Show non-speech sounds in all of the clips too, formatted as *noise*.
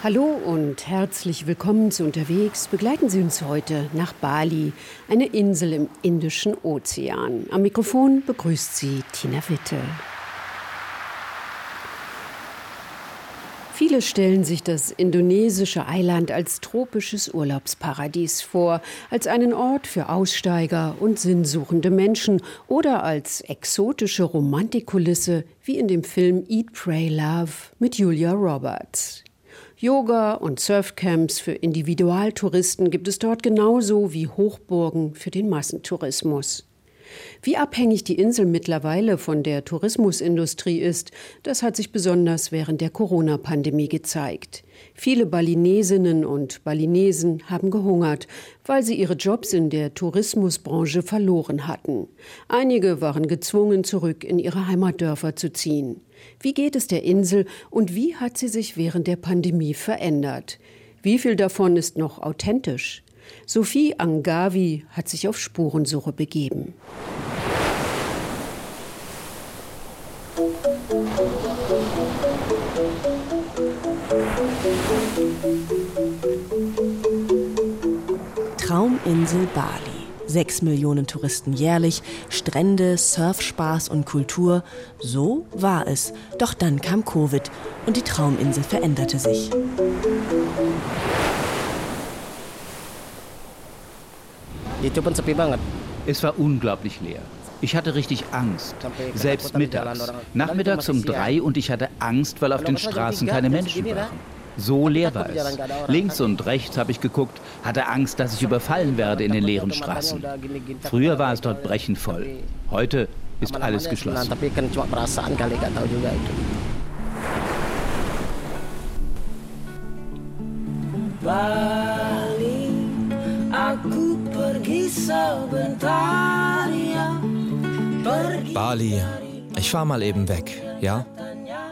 Hallo und herzlich willkommen zu Unterwegs. Begleiten Sie uns heute nach Bali, eine Insel im Indischen Ozean. Am Mikrofon begrüßt Sie Tina Witte. Viele stellen sich das indonesische Eiland als tropisches Urlaubsparadies vor, als einen Ort für Aussteiger und sinnsuchende Menschen oder als exotische Romantikkulisse wie in dem Film Eat, Pray, Love mit Julia Roberts. Yoga und Surfcamps für Individualtouristen gibt es dort genauso wie Hochburgen für den Massentourismus. Wie abhängig die Insel mittlerweile von der Tourismusindustrie ist, das hat sich besonders während der Corona-Pandemie gezeigt. Viele Balinesinnen und Balinesen haben gehungert, weil sie ihre Jobs in der Tourismusbranche verloren hatten. Einige waren gezwungen, zurück in ihre Heimatdörfer zu ziehen. Wie geht es der Insel und wie hat sie sich während der Pandemie verändert? Wie viel davon ist noch authentisch? Sophie Angavi hat sich auf Spurensuche begeben. Trauminsel Bali. Sechs Millionen Touristen jährlich, Strände, Surfspaß und Kultur. So war es. Doch dann kam Covid und die Trauminsel veränderte sich. Es war unglaublich leer. Ich hatte richtig Angst. Selbst mittags. Nachmittags um drei und ich hatte Angst, weil auf den Straßen keine Menschen waren. So leer war es. Links und rechts habe ich geguckt, hatte Angst, dass ich überfallen werde in den leeren Straßen. Früher war es dort brechend voll. Heute ist alles geschlossen. Bali, Bali, ich fahr mal eben weg, ja?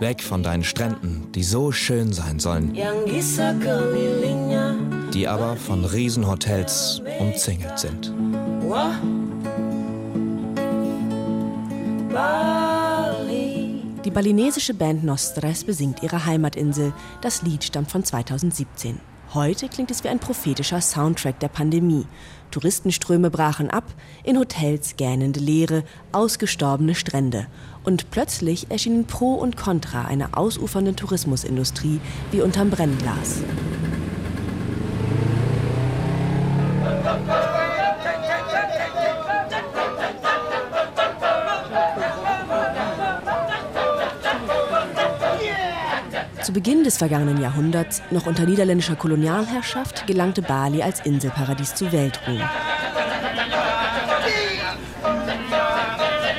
Weg von deinen Stränden, die so schön sein sollen, die aber von Riesenhotels umzingelt sind. Die balinesische Band Nostres besingt ihre Heimatinsel. Das Lied stammt von 2017. Heute klingt es wie ein prophetischer Soundtrack der Pandemie. Touristenströme brachen ab, in Hotels gähnende Leere, ausgestorbene Strände. Und plötzlich erschienen Pro und Contra einer ausufernden Tourismusindustrie wie unterm Brennglas. Zu Beginn des vergangenen Jahrhunderts, noch unter niederländischer Kolonialherrschaft, gelangte Bali als Inselparadies zu Weltruhm.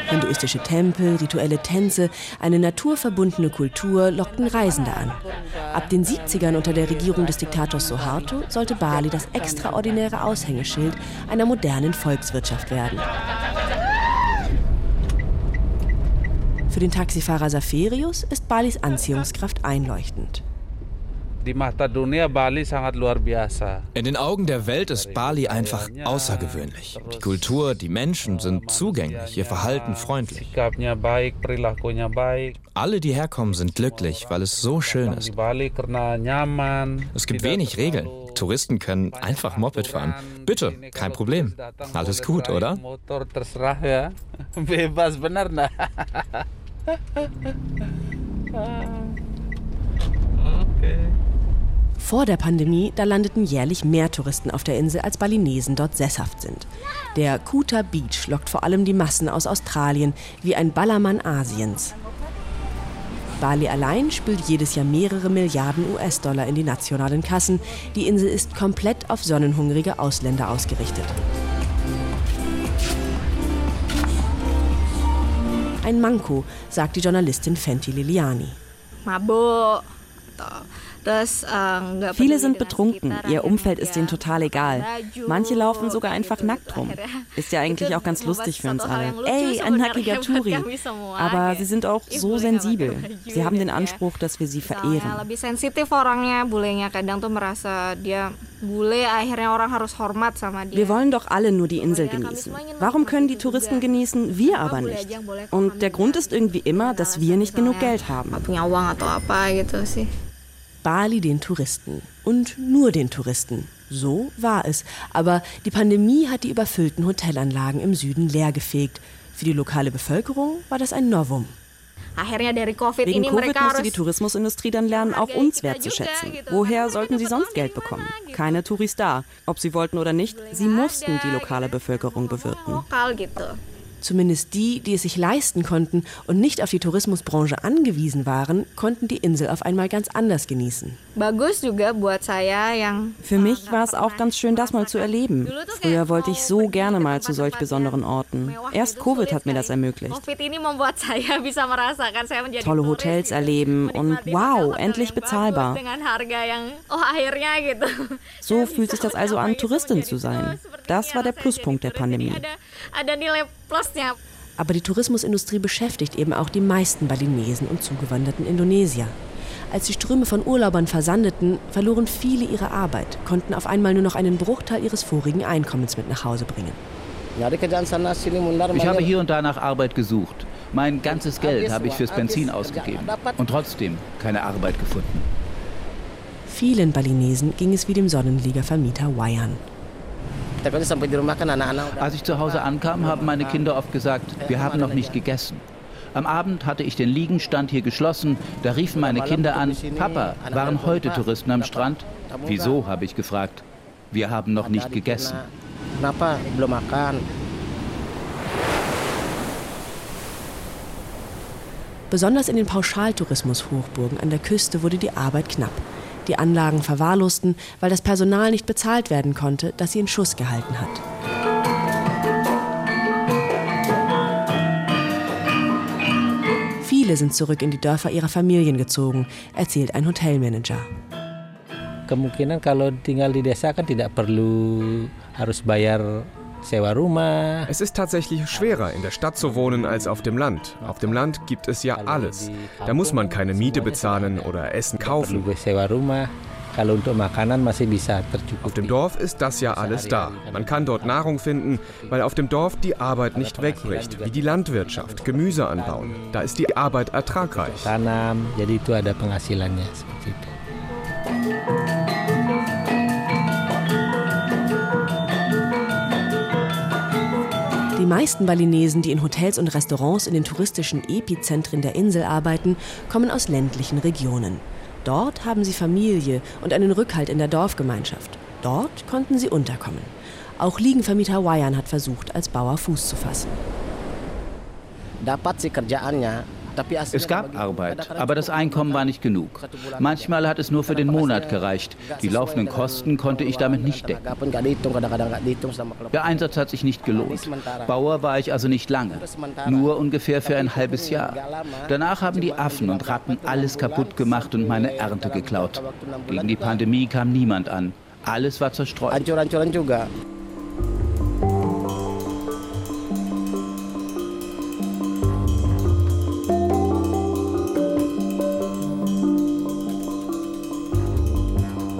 Hinduistische Tempel, rituelle Tänze, eine naturverbundene Kultur lockten Reisende an. Ab den 70ern unter der Regierung des Diktators Suharto sollte Bali das extraordinäre Aushängeschild einer modernen Volkswirtschaft werden. Für den Taxifahrer Saferius ist Balis Anziehungskraft einleuchtend. In den Augen der Welt ist Bali einfach außergewöhnlich. Die Kultur, die Menschen sind zugänglich, ihr Verhalten freundlich. Alle, die herkommen, sind glücklich, weil es so schön ist. Es gibt wenig Regeln. Touristen können einfach Moped fahren. Bitte, kein Problem. Alles gut, oder? *laughs* *laughs* Vor der Pandemie, da landeten jährlich mehr Touristen auf der Insel, als Balinesen dort sesshaft sind. Der Kuta Beach lockt vor allem die Massen aus Australien wie ein Ballermann Asiens. Bali allein spült jedes Jahr mehrere Milliarden US-Dollar in die nationalen Kassen. Die Insel ist komplett auf sonnenhungrige Ausländer ausgerichtet. Ein Manko, sagt die Journalistin Fenty Liliani. Mabuk. Viele sind betrunken, ihr Umfeld ist ihnen total egal. Manche laufen sogar einfach nackt rum. Ist ja eigentlich auch ganz lustig für uns alle. Ey, ein nackiger Touri. Aber sie sind auch so sensibel. Sie haben den Anspruch, dass wir sie verehren. Wir wollen doch alle nur die Insel genießen. Warum können die Touristen genießen, wir aber nicht? Und der Grund ist irgendwie immer, dass wir nicht genug Geld haben. Bali den Touristen. Und nur den Touristen. So war es. Aber die Pandemie hat die überfüllten Hotelanlagen im Süden leergefegt. Für die lokale Bevölkerung war das ein Novum. Wegen Covid musste die Tourismusindustrie dann lernen, auch uns wertzuschätzen. Woher sollten sie sonst Geld bekommen? Keine Touris da. Ob sie wollten oder nicht, sie mussten die lokale Bevölkerung bewirten. Zumindest die, die es sich leisten konnten und nicht auf die Tourismusbranche angewiesen waren, konnten die Insel auf einmal ganz anders genießen. Für mich war es auch ganz schön, das mal zu erleben. Früher wollte ich so gerne mal zu solch besonderen Orten. Erst Covid hat mir das ermöglicht. Tolle Hotels erleben und wow, endlich bezahlbar. *laughs* So fühlt sich das also an, Touristin zu sein. Das war der Pluspunkt der Pandemie. Aber die Tourismusindustrie beschäftigt eben auch die meisten Balinesen und zugewanderten Indonesier. Als die Ströme von Urlaubern versandeten, verloren viele ihre Arbeit, konnten auf einmal nur noch einen Bruchteil ihres vorigen Einkommens mit nach Hause bringen. Ich habe hier und da nach Arbeit gesucht. Mein ganzes Geld habe ich fürs Benzin ausgegeben und trotzdem keine Arbeit gefunden. Vielen Balinesen ging es wie dem Sonnenliga-Vermieter Wayan. Als ich zu Hause ankam, haben meine Kinder oft gesagt, wir haben noch nicht gegessen. Am Abend hatte ich den Liegenstand hier geschlossen. Da riefen meine Kinder an, Papa, waren heute Touristen am Strand? Wieso, habe ich gefragt. Wir haben noch nicht gegessen. Besonders in den Pauschaltourismus-Hochburgen an der Küste wurde die Arbeit knapp die Anlagen verwahrlosten, weil das Personal nicht bezahlt werden konnte, das sie in Schuss gehalten hat. Viele sind zurück in die Dörfer ihrer Familien gezogen, erzählt ein Hotelmanager. Kemungkinan kalau tinggal di desa kan tidak perlu harus bayar es ist tatsächlich schwerer, in der Stadt zu wohnen als auf dem Land. Auf dem Land gibt es ja alles. Da muss man keine Miete bezahlen oder Essen kaufen. Auf dem Dorf ist das ja alles da. Man kann dort Nahrung finden, weil auf dem Dorf die Arbeit nicht wegbricht, wie die Landwirtschaft, Gemüse anbauen. Da ist die Arbeit ertragreich. Meisten Balinesen, die in Hotels und Restaurants in den touristischen Epizentren der Insel arbeiten, kommen aus ländlichen Regionen. Dort haben sie Familie und einen Rückhalt in der Dorfgemeinschaft. Dort konnten sie unterkommen. Auch Liegenvermieter Wayan hat versucht, als Bauer Fuß zu fassen. Es gab Arbeit, aber das Einkommen war nicht genug. Manchmal hat es nur für den Monat gereicht. Die laufenden Kosten konnte ich damit nicht decken. Der Einsatz hat sich nicht gelohnt. Bauer war ich also nicht lange, nur ungefähr für ein halbes Jahr. Danach haben die Affen und Ratten alles kaputt gemacht und meine Ernte geklaut. Gegen die Pandemie kam niemand an. Alles war zerstreut.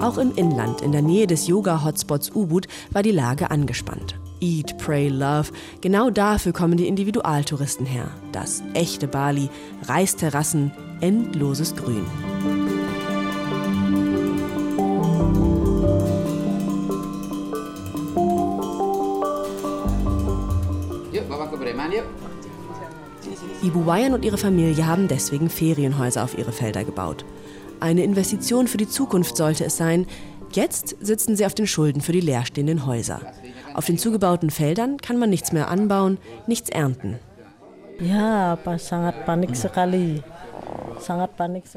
Auch im Inland, in der Nähe des Yoga-Hotspots Ubud, war die Lage angespannt. Eat, Pray, Love. Genau dafür kommen die Individualtouristen her. Das echte Bali, Reisterrassen, endloses Grün. Ibu Wayan und ihre Familie haben deswegen Ferienhäuser auf ihre Felder gebaut. Eine Investition für die Zukunft sollte es sein. Jetzt sitzen sie auf den Schulden für die leerstehenden Häuser. Auf den zugebauten Feldern kann man nichts mehr anbauen, nichts ernten. Ja, sangat panik sekali.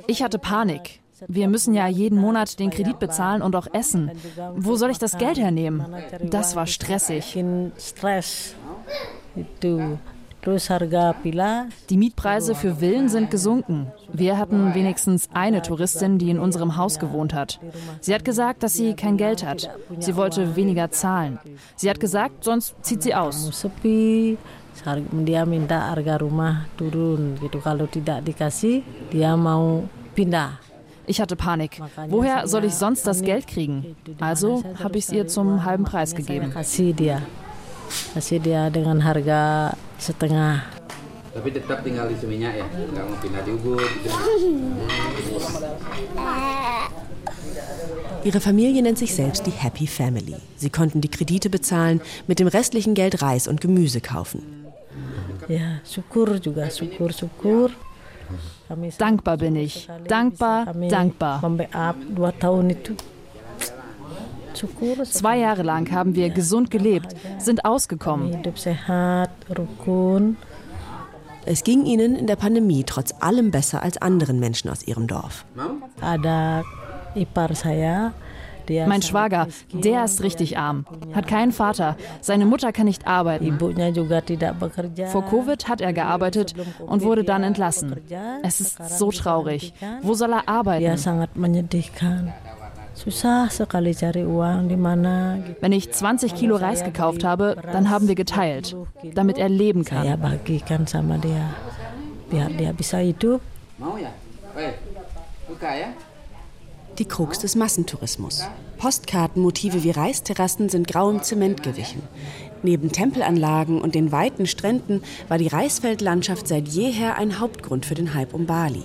Ich hatte Panik. Wir müssen ja jeden Monat den Kredit bezahlen und auch essen. Wo soll ich das Geld hernehmen? Das war stressig. Die Mietpreise für Villen sind gesunken. Wir hatten wenigstens eine Touristin, die in unserem Haus gewohnt hat. Sie hat gesagt, dass sie kein Geld hat. Sie wollte weniger zahlen. Sie hat gesagt, sonst zieht sie aus. Dia minta harga rumah turun gitu. Kalau tidak dikasih, dia mau pindah. Ich hatte Panik. Woher soll ich sonst das Geld kriegen? Also habe ich es ihr zum halben Preis gegeben. Kasih dia dengan harga setengah. Tapi tetap tinggal di Seminyak ya, nggak mau pindah di Ubud. Ihre Familie nennt sich selbst die Happy Family. Sie konnten die Kredite bezahlen, mit dem restlichen Geld Reis und Gemüse kaufen. Ja, syukur juga, syukur, syukur. Dankbar bin ich. Dankbar, dankbar. Zwei Jahre lang haben wir gesund gelebt, sind ausgekommen. Es ging ihnen in der Pandemie trotz allem besser als anderen Menschen aus ihrem Dorf. Mein Schwager, der ist richtig arm, hat keinen Vater, seine Mutter kann nicht arbeiten. Vor Covid hat er gearbeitet und wurde dann entlassen. Es ist so traurig. Wo soll er arbeiten? Wenn ich 20 Kilo Reis gekauft habe, dann haben wir geteilt, damit er leben kann. Die Krux des Massentourismus. Postkartenmotive wie Reisterrassen sind grauem Zement gewichen. Neben Tempelanlagen und den weiten Stränden war die Reisfeldlandschaft seit jeher ein Hauptgrund für den Hype um Bali.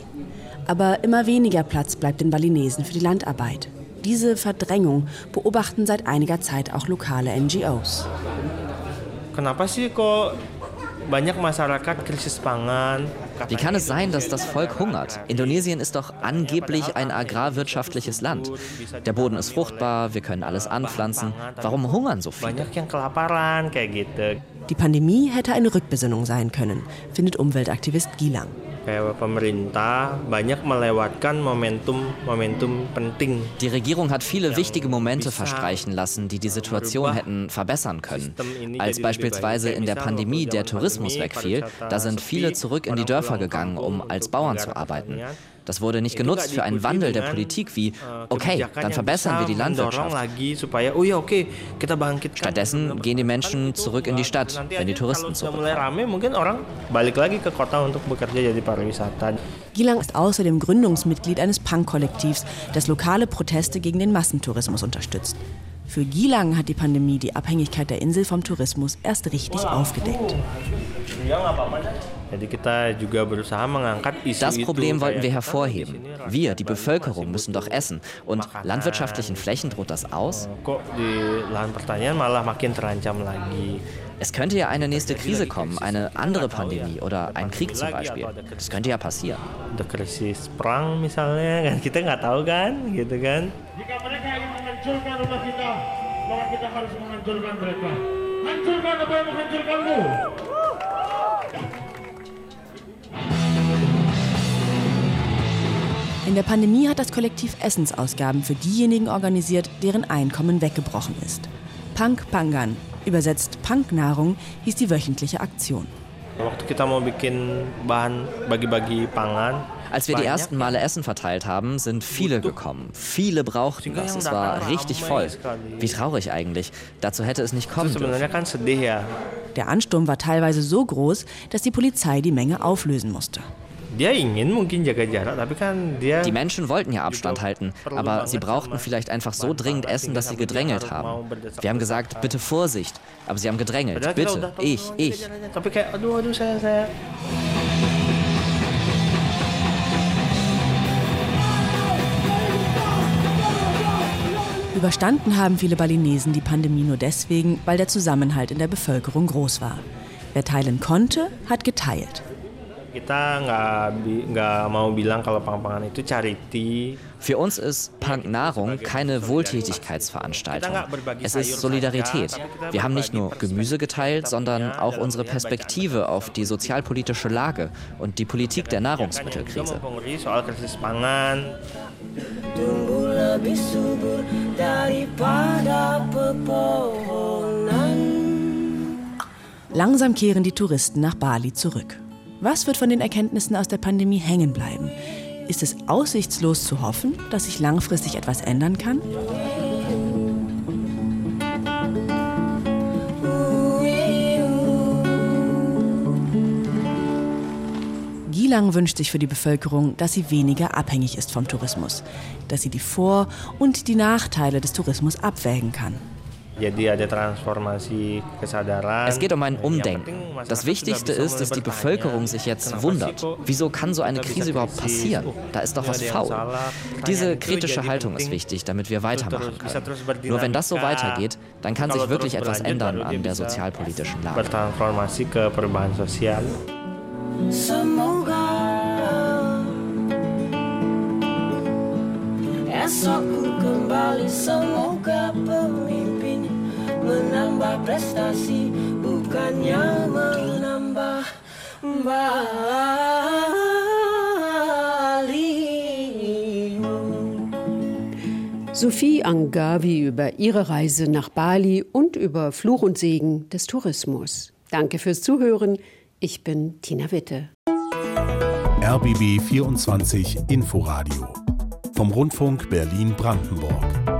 Aber immer weniger Platz bleibt den Balinesen für die Landarbeit. Diese Verdrängung beobachten seit einiger Zeit auch lokale NGOs. Wie kann es sein, dass das Volk hungert? Indonesien ist doch angeblich ein agrarwirtschaftliches Land. Der Boden ist fruchtbar, wir können alles anpflanzen. Warum hungern so viele? Die Pandemie hätte eine Rückbesinnung sein können, findet Umweltaktivist Gilang. Die Regierung hat viele wichtige Momente verstreichen lassen, die die Situation hätten verbessern können. Als beispielsweise in der Pandemie der Tourismus wegfiel, da sind viele zurück in die Dörfer gegangen, um als Bauern zu arbeiten. Das wurde nicht genutzt für einen Wandel der Politik wie, okay, dann verbessern wir die Landwirtschaft. Stattdessen gehen die Menschen zurück in die Stadt, wenn die Touristen zurückkommen. Gilang ist außerdem Gründungsmitglied eines Punk-Kollektivs, das lokale Proteste gegen den Massentourismus unterstützt. Für Gilang hat die Pandemie die Abhängigkeit der Insel vom Tourismus erst richtig aufgedeckt. Das Problem wollten wir hervorheben. Wir, die Bevölkerung, müssen doch essen. Und landwirtschaftlichen Flächen droht das aus? Es könnte ja eine nächste Krise kommen, eine andere Pandemie oder ein Krieg zum Beispiel. Das könnte ja passieren. *laughs* In der Pandemie hat das Kollektiv Essensausgaben für diejenigen organisiert, deren Einkommen weggebrochen ist. Punk Pangan, übersetzt Punknahrung, hieß die wöchentliche Aktion. Als wir die ersten Male Essen verteilt haben, sind viele gekommen. Viele brauchten das. Es war richtig voll. Wie traurig eigentlich. Dazu hätte es nicht kommen dürfen. Der Ansturm war teilweise so groß, dass die Polizei die Menge auflösen musste. Die Menschen wollten ja Abstand halten, aber sie brauchten vielleicht einfach so dringend Essen, dass sie gedrängelt haben. Wir haben gesagt, bitte Vorsicht, aber sie haben gedrängelt. Bitte, ich, ich. Überstanden haben viele Balinesen die Pandemie nur deswegen, weil der Zusammenhalt in der Bevölkerung groß war. Wer teilen konnte, hat geteilt. Für uns ist Punk Nahrung keine Wohltätigkeitsveranstaltung. Es ist Solidarität. Wir haben nicht nur Gemüse geteilt, sondern auch unsere Perspektive auf die sozialpolitische Lage und die Politik der Nahrungsmittelkrise. Langsam kehren die Touristen nach Bali zurück. Was wird von den Erkenntnissen aus der Pandemie hängen bleiben? Ist es aussichtslos zu hoffen, dass sich langfristig etwas ändern kann? Gilang wünscht sich für die Bevölkerung, dass sie weniger abhängig ist vom Tourismus, dass sie die Vor- und die Nachteile des Tourismus abwägen kann. Es geht um ein Umdenken. Das Wichtigste ist, dass die Bevölkerung sich jetzt wundert. Wieso kann so eine Krise überhaupt passieren? Da ist doch was faul. Diese kritische Haltung ist wichtig, damit wir weitermachen können. Nur wenn das so weitergeht, dann kann sich wirklich etwas ändern an der sozialpolitischen Lage. Semoga esok ku kembali semoga pemimpin menambah prestasi bukannya menambah Sophie Angavi über ihre Reise nach Bali und über Fluch und Segen des Tourismus. Danke fürs Zuhören. Ich bin Tina Witte. RBB 24 Inforadio vom Rundfunk Berlin-Brandenburg.